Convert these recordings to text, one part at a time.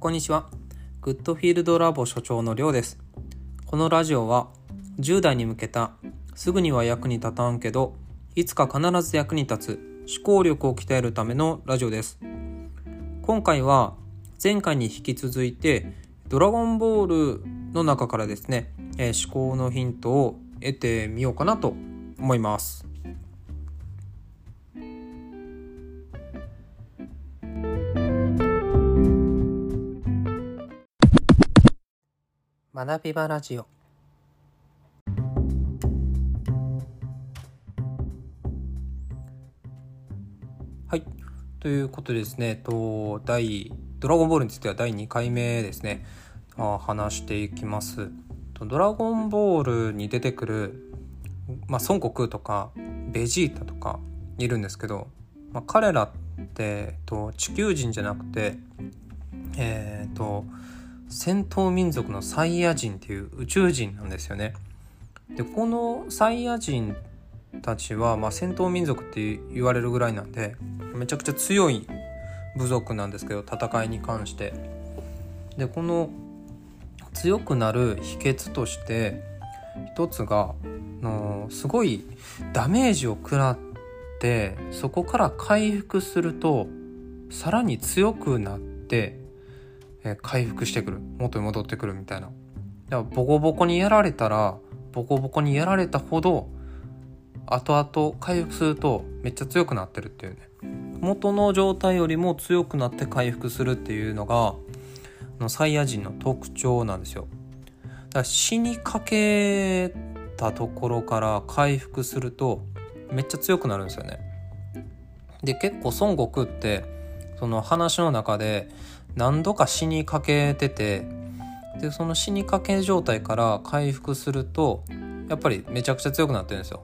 こんにちは。グッドフィールドラボ所長のりょうです。このラジオは10代に向けたすぐには役に立たんけど、いつか必ず役に立つ思考力を鍛えるためのラジオです。今回は前回に引き続いてドラゴンボールの中からですね、え思考のヒントを得てみようかなと思います。学び場ラジオ。はい。ということでですねと第ドラゴンボールについては第2回目ですね。あ話していきます。ドラゴンボールに出てくる、まあ、孫悟空とかベジータとかいるんですけど、まあ、彼らってと地球人じゃなくてえっ、と戦闘民族のサイヤ人っていう宇宙人なんですよね。でこのサイヤ人たちは、まあ、戦闘民族って言われるぐらいなんでめちゃくちゃ強い部族なんですけど戦いに関して。でこの強くなる秘訣として一つがのすごいダメージを食らってそこから回復するとさらに強くなってえ回復してくる。元に戻ってくるみたいな。だからボコボコにやられたらボコボコにやられたほど後々回復するとめっちゃ強くなってるっていうね。元の状態よりも強くなって回復するっていうのがのサイヤ人の特徴なんですよ。だから死にかけたところから回復するとめっちゃ強くなるんですよね。で結構孫悟空ってその話の中で何度か死にかけててでその死にかけ状態から回復するとやっぱりめちゃくちゃ強くなってるんですよ。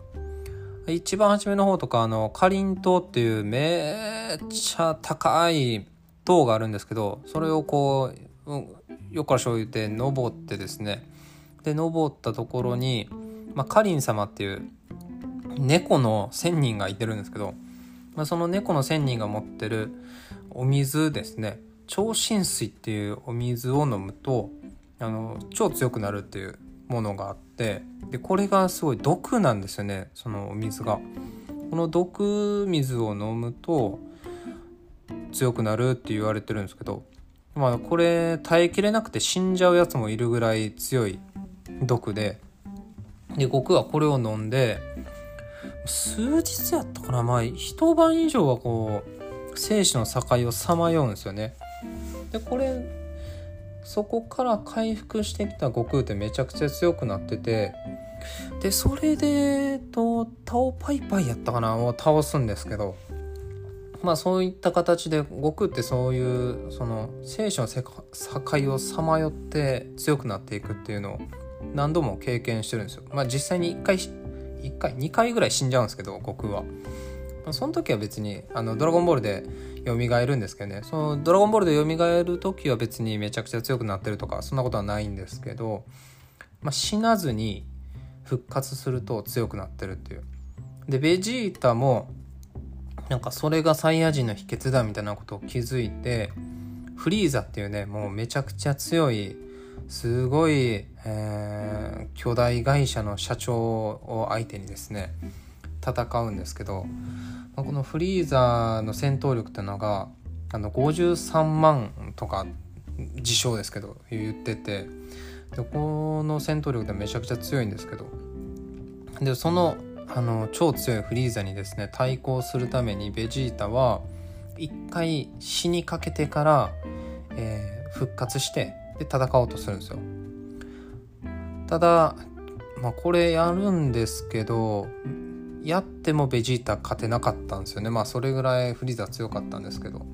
一番初めの方とかあのかりんとうっていうめっちゃ高い塔があるんですけどそれをこう、うん、よっからしょう言って登ってですね。で登ったところに、まあ、かりん様っていう猫の仙人がいてるんですけど、まあ、その猫の仙人が持ってるお水ですね。超浸水っていうお水を飲むとあの超強くなるっていうものがあってでこれがすごい毒なんですよねそのお水が。この毒水を飲むと強くなるって言われてるんですけどまあこれ耐えきれなくて死んじゃうやつもいるぐらい強い毒でで僕はこれを飲んで数日やったかなまあ一晩以上はこう生死の境をさまようんですよね。でこれそこから回復してきた悟空ってめちゃくちゃ強くなっててでそれでとタオパイパイやったかな？を倒すんですけどまあそういった形で悟空ってそういうその生死の境をさまよって強くなっていくっていうのを何度も経験してるんですよ。まあ実際に1回1回2回ぐらい死んじゃうんですけど悟空は。その時は別にあのドラゴンボールで蘇るんですけどねそのドラゴンボールで蘇る時は別にめちゃくちゃ強くなってるとかそんなことはないんですけど、まあ、死なずに復活すると強くなってるっていう。でベジータもなんかそれがサイヤ人の秘訣だみたいなことを気づいてフリーザっていうねもうめちゃくちゃ強いすごい、えー巨大会社の社長を相手にですね戦うんですけどまあこのフリーザーの戦闘力っていうのがあの53万とか自称ですけど言っててでこの戦闘力ってめちゃくちゃ強いんですけどでそのあの超強いフリーザにですね対抗するためにベジータは一回死にかけてから、えー復活してで戦おうとするんですよ。ただ、まあ、これやるんですけどやってもベジータ勝てなかったんですよね。まあそれぐらいフリーザ強かったんですけど、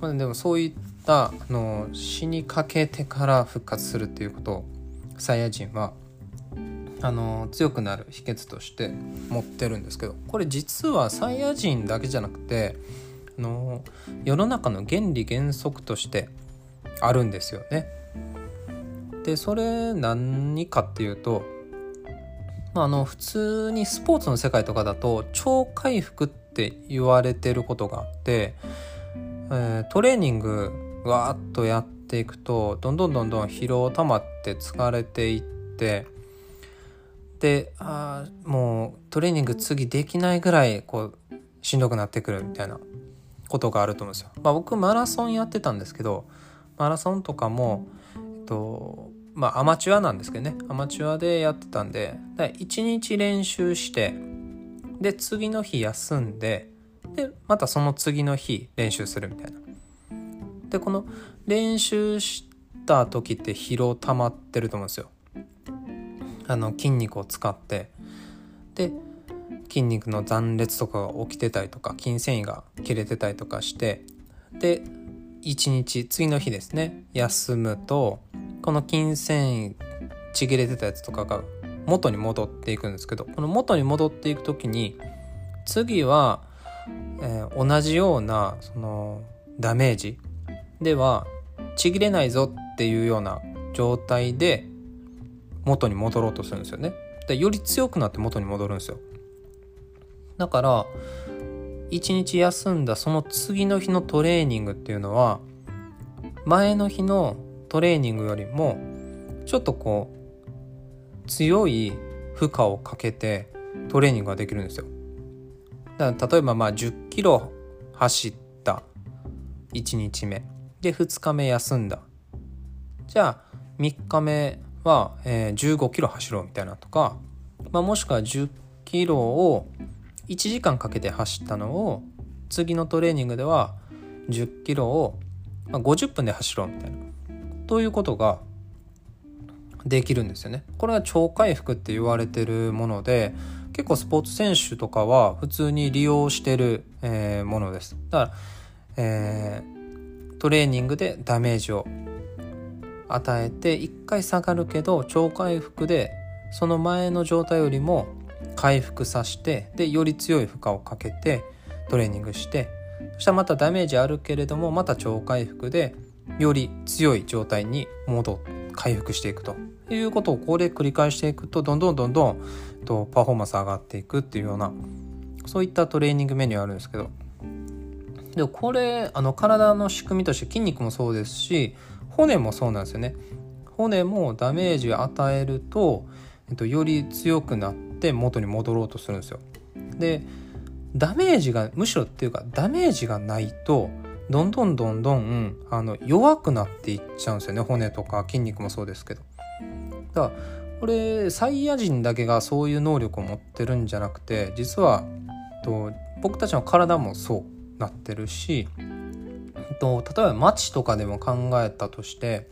まあ、でもそういったあの死にかけてから復活するっていうことをサイヤ人はあの強くなる秘訣として持ってるんですけど。これ実はサイヤ人だけじゃなくてあの世の中の原理原則としてあるんですよね。でそれ何かっていうと、まあ、あの普通にスポーツの世界とかだと超回復って言われてることがあって、えートレーニングわーっとやっていくとどんどんどんどん疲労溜まって疲れていってであもうトレーニング次できないぐらいこうしんどくなってくるみたいなことがあると思うんですよ。まあ、僕マラソンやってたんですけどマラソンとかも、えっとまあ、アマチュアなんですけどねアマチュアでやってたんで1日練習してで次の日休んででまたその次の日練習するみたいな。でこの練習した時って疲労溜まってると思うんですよ。あの筋肉を使ってで筋肉の断裂とかが起きてたりとか筋繊維が切れてたりとかしてで1日次の日ですね休むとこの筋繊維ちぎれてたやつとかが元に戻っていくんですけどこの元に戻っていく時に次は、えー、同じようなそのダメージではちぎれないぞっていうような状態で元に戻ろうとするんですよね。でより強くなって元に戻るんですよ。だから一日休んだその次の日のトレーニングっていうのは前の日のトレーニングよりもちょっとこう強い負荷をかけてトレーニングができるんですよ。だから例えばまあ10キロ走った。1日目。で2日目休んだ。じゃあ3日目は、えー、15キロ走ろうみたいなとか、まあ、もしくは10キロを1時間かけて走ったのを次のトレーニングでは10キロを50分で走ろうみたいな。ということができるんですよね。これは超回復って言われてるもので結構スポーツ選手とかは普通に利用してる、えー、ものです。だから、えー、トレーニングでダメージを与えて1回下がるけど超回復でその前の状態よりも回復させてでより強い負荷をかけてトレーニングしてそしたらまたダメージあるけれどもまた超回復でより強い状態に戻回復していくということをこれ繰り返していくとどんどんどんどんとパフォーマンス上がっていくっていうようなそういったトレーニングメニューあるんですけど。でこれあの体の仕組みとして筋肉もそうですし骨もそうなんですよね。骨もダメージを与えると、えっと、より強くなって元に戻ろうとするんですよ。でダメージがむしろっていうかダメージがないとどんどんどんどんあの弱くなっていっちゃうんですよね骨とか筋肉もそうですけどだからこれサイヤ人だけがそういう能力を持ってるんじゃなくて実はと僕たちの体もそうなってるしと例えば町とかでも考えたとして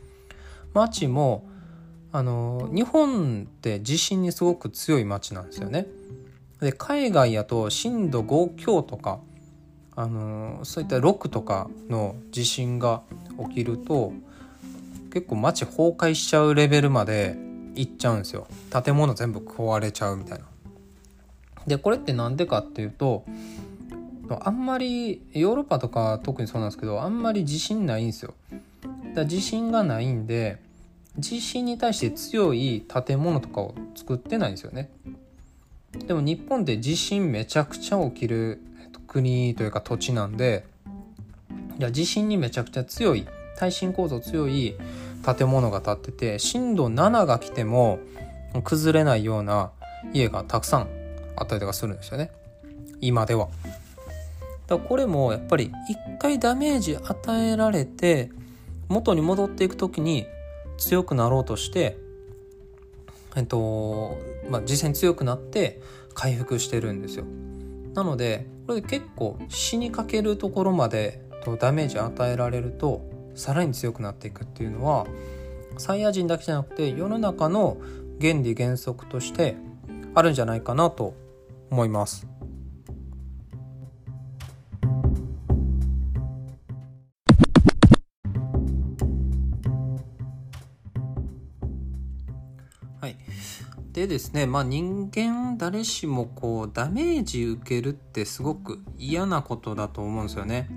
町もあの日本って地震にすごく強い町なんですよね。で海外やと震度5強とかあのそういった6とかの地震が起きると結構街崩壊しちゃうレベルまで行っちゃうんですよ建物全部壊れちゃうみたいな。でこれって何でかっていうとあんまりヨーロッパとか特にそうなんですけどあんまり地震ないんですよ。だ地震がないんで地震に対して強い建物とかを作ってないんですよね。でも日本って地震めちゃくちゃ起きる国というか土地なんでいや地震にめちゃくちゃ強い耐震構造強い建物が建ってて震度7が来ても崩れないような家がたくさんあったりとかするんですよね今では。だこれもやっぱり一回ダメージ与えられて元に戻っていく時に強くなろうとしてえっとまあ実際に強くなって回復してるんですよ。なのでこれ結構死にかけるところまでダメージ与えられるとさらに強くなっていくっていうのはサイヤ人だけじゃなくて世の中の原理原則としてあるんじゃないかなと思います。でですね、まあ、人間誰しもこうダメージ受けるってすごく嫌なことだと思うんですよね。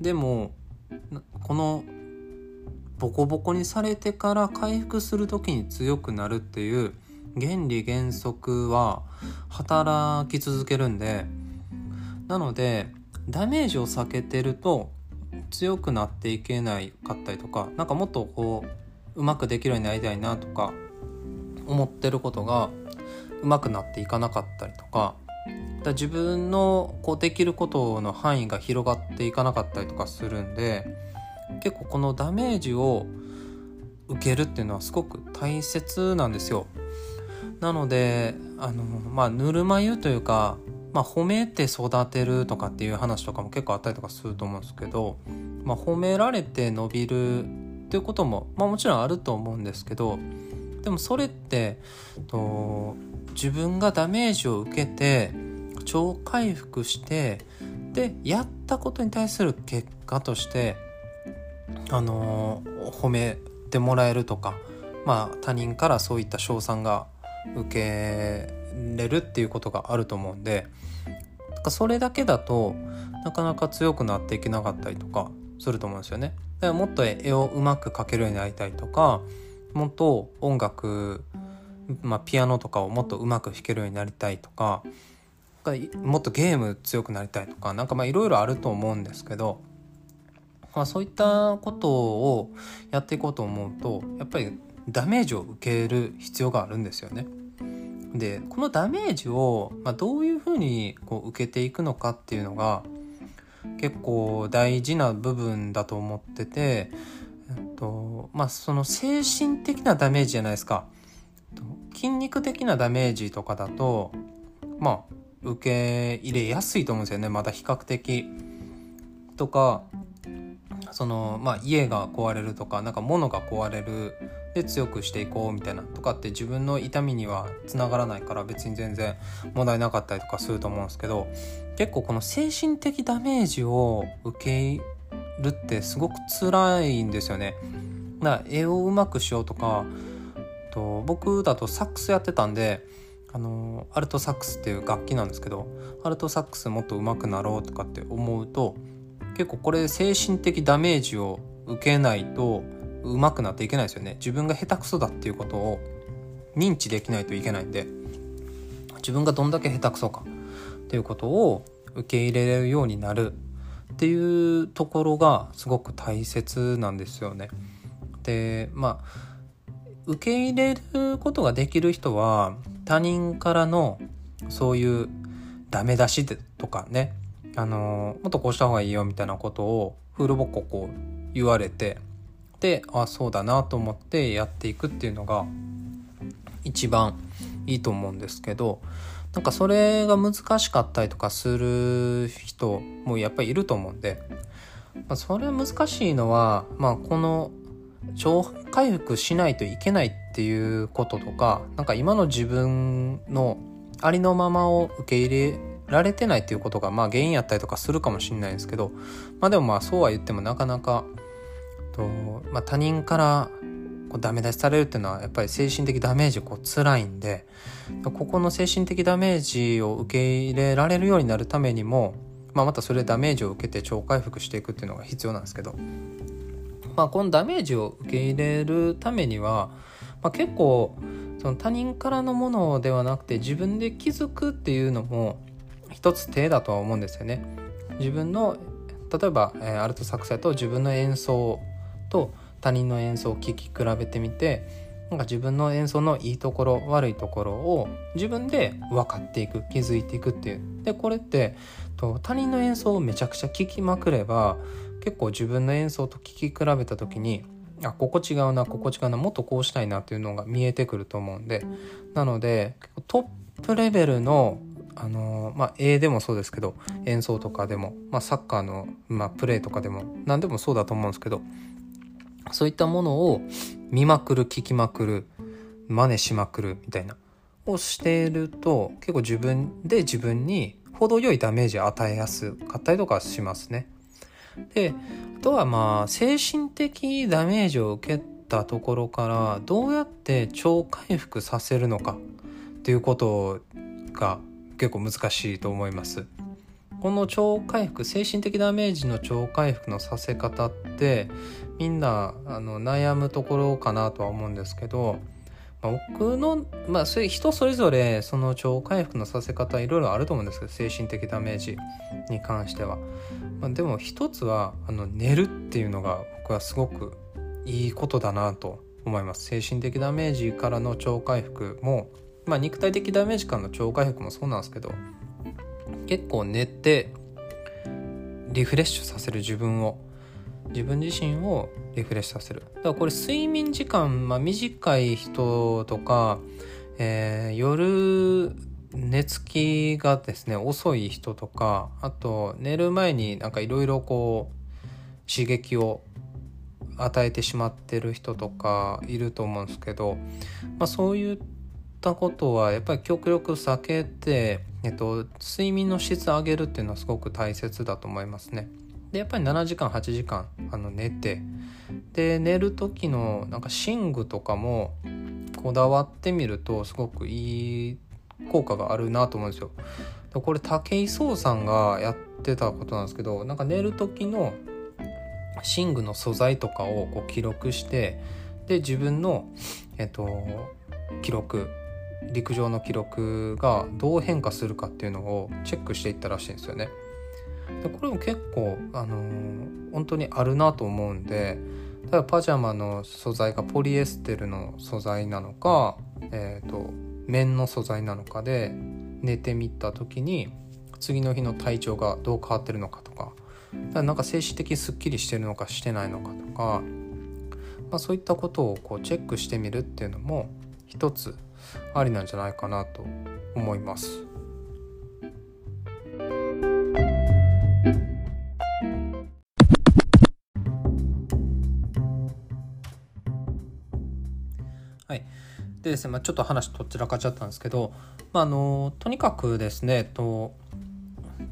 でもこのボコボコにされてから回復する時に強くなるっていう原理原則は働き続けるんでなのでダメージを避けてると強くなっていけないかったりとか何かもっとこううまくできるようになりたいなとか思ってることがうまくなっていかなかったりとかだ自分のこうできることの範囲が広がっていかなかったりとかするんで結構このダメージを受けるっていうのはすごく大切なんですよ。なのであのまあぬるま湯というか、まあ、褒めて育てるとかっていう話とかも結構あったりとかすると思うんですけど、まあ、褒められて伸びるっていうことも、まあ、もちろんあると思うんですけどでもそれってと自分がダメージを受けて超回復してでやったことに対する結果としてあの褒めてもらえるとかまあ他人からそういった称賛が受けれるっていうことがあると思うんでそれだけだとなかなか強くなっていけなかったりとかすると思うんですよね。だからもっと絵をうまく描けるようになりたいとかもっと音楽、まあ、ピアノとかをもっとうまく弾けるようになりたいとかもっとゲーム強くなりたいとか何かまあいろいろあると思うんですけど、まあ、そういったことをやっていこうと思うとやっぱりダメージを受ける必要があるんですよね。でこのダメージを、まあ、どういうふうにこう受けていくのかっていうのが結構大事な部分だと思ってて、とまあ、その精神的なダメージじゃないですか。筋肉的なダメージとかだとまあ受け入れやすいと思うんですよね。まだ比較的。とかそのまあ家が壊れるとかなんか物が壊れる。で強くしていこうみたいな。とかって自分の痛みにはつながらないから別に全然問題なかったりとかすると思うんですけど結構この精神的ダメージを受けるってすごく辛いんですよね。だから絵をうまくしようとかと僕だとサックスやってたんであのアルトサックスっていう楽器なんですけどアルトサックスもっと上手くなろうとかって思うと結構これ精神的ダメージを受けないと上手くなっていけないですよね自分が下手くそだっていうことを認知できないといけないんで自分がどんだけ下手くそかっていうことを受け入れれるようになるっていうところがすごく大切なんですよね。でまあ受け入れることができる人は他人からのそういうダメ出しとかねあのもっとこうした方がいいよみたいなことをフルボッコこう言われてであそうだなと思ってやっていくっていうのが一番いいと思うんですけどなんかそれが難しかったりとかする人もやっぱりいると思うんで、まあ、それは難しいのは、まあ、この超回復しないといけないっていうこととかなんか今の自分のありのままを受け入れられてないっていうことがまあ原因やったりとかするかもしれないんですけどまあでもまあそうは言ってもなかなかと、まあ、他人からこうダメ出しされるっていうのはやっぱり精神的ダメージこう辛いんでここの精神的ダメージを受け入れられるようになるためにも、まあ、またそれでダメージを受けて超回復していくっていうのが必要なんですけど、まあ、このダメージを受け入れるためには、まあ、結構その他人からのものではなくて自分で気づくっていうのも一つ手だとは思うんですよね。自分の例えば、えー、アルトサクセと自分の演奏と他人の演奏を聴き比べてみてなんか自分の演奏のいいところ悪いところを自分で分かっていく気づいていくっていう。でこれってと他人の演奏をめちゃくちゃ聴きまくれば結構自分の演奏と聴き比べた時にあここ違うなここ違うなもっとこうしたいなっていうのが見えてくると思うんで。なのでトップレベルのあのまあ、絵でもそうですけど演奏とかでも、まあ、サッカーの、まあ、プレーとかでも何でもそうだと思うんですけどそういったものを見まくる聞きまくる真似しまくるみたいなをしていると結構自分で自分に程よいダメージを与えやすかったりとかしますね。であとはまあ精神的ダメージを受けたところからどうやって超回復させるのかっていうことが結構難しいと思います。この超回復精神的ダメージの超回復のさせ方ってみんなあの悩むところかなとは思うんですけど僕のまあ人それぞれその超回復のさせ方いろいろあると思うんですけど精神的ダメージに関しては、まあ、でも一つはあの寝るっていうのが僕はすごくいいことだなと思います。精神的ダメージからの超回復もまあ肉体的ダメージからの超回復もそうなんですけど結構寝てリフレッシュさせる自分を自分自身をリフレッシュさせるだからこれ睡眠時間、まあ、短い人とか、えー、夜寝つきがですね遅い人とかあと寝る前になんかいろいろこう刺激を与えてしまってる人とかいると思うんですけど、まあ、そういったことはやっぱり極力避けて、えっと、睡眠の質上げるっていうのはすごく大切だと思いますね。でやっぱり7時間8時間あの寝てで寝る時のなんか寝具とかもこだわってみるとすごくいい効果があるなと思うんですよ。これ武井壮さんがやってたことなんですけどなんか寝る時の寝具の素材とかをこう記録してで自分の、えっと、記録陸上の記録がどう変化するかっていうのをチェックしていったらしいんですよね。でこれも結構、あのー、本当にあるなと思うんで例えばパジャマの素材がポリエステルの素材なのか、えーと、綿の素材なのかで寝てみた時に次の日の体調がどう変わってるのかとかだなんか精神的にすっきりしてるのかしてないのかとか、まあ、そういったことをこうチェックしてみるっていうのも一つありなんじゃないかなと思います。でですね、まあ、ちょっと話とっちらかっちゃったんですけど、まあ、あのとにかくですねと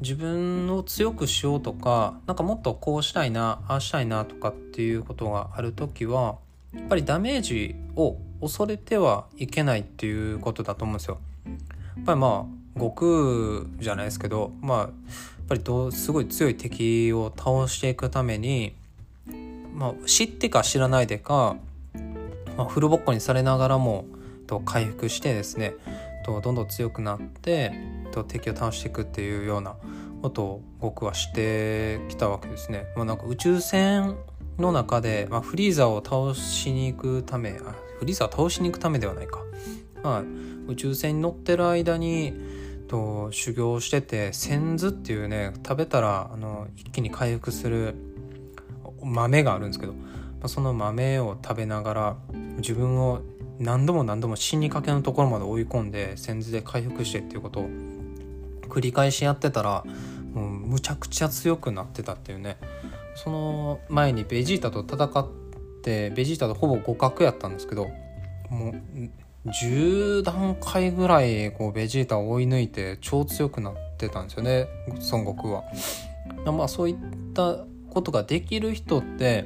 自分を強くしようとかなんかもっとこうしたいなああしたいなとかっていうことがある時はやっぱりダメージを恐れてはいけないっていうことだと思うんですよ。やっぱりまあ悟空じゃないですけどまあやっぱりどすごい強い敵を倒していくために、まあ、知ってか知らないでか、まあ、フルボッコにされながらもと回復してですねとどんどん強くなってと敵を倒していくっていうようなことを僕はしてきたわけですね。まあ、なんか宇宙船の中で、まあ、フリーザを倒しに行くためあフリーザを倒しに行くためではないか、まあ、宇宙船に乗ってる間にと修行してて仙豆っていうね食べたらあの一気に回復する豆があるんですけど、まあ、その豆を食べながら自分を何度も何度も死にかけのところまで追い込んで先頭で回復してっていうことを繰り返しやってたらもうむちゃくちゃ強くなってたっていうねその前にベジータと戦ってベジータとほぼ互角やったんですけどもう10段階ぐらいこうベジータを追い抜いて超強くなってたんですよね孫悟空は。まあそういったことができる人って、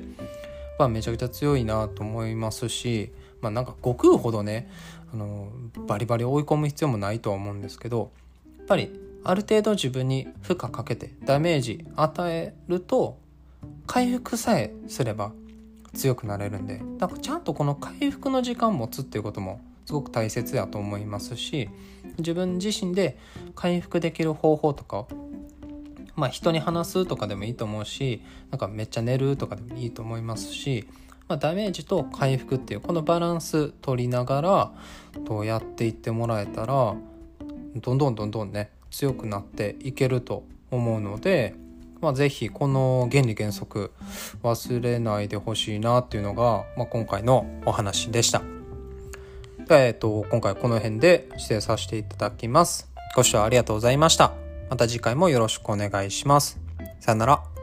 まあ、めちゃくちゃ強いなと思いますしまあなんか悟空ほどねあのバリバリ追い込む必要もないとは思うんですけどやっぱりある程度自分に負荷かけてダメージ与えると回復さえすれば強くなれるんでだかちゃんとこの回復の時間持つっていうこともすごく大切やと思いますし自分自身で回復できる方法とかまあ人に話すとかでもいいと思うしなんかめっちゃ寝るとかでもいいと思いますしまあ、ダメージと回復っていうこのバランス取りながらとやっていってもらえたらどんどんどんどんね強くなっていけると思うので、まあ、是非この原理原則忘れないでほしいなっていうのが、まあ、今回のお話でした。えーと、今回この辺で指定させていただきます。ご視聴ありがとうございました。また次回もよろしくお願いします。さよなら。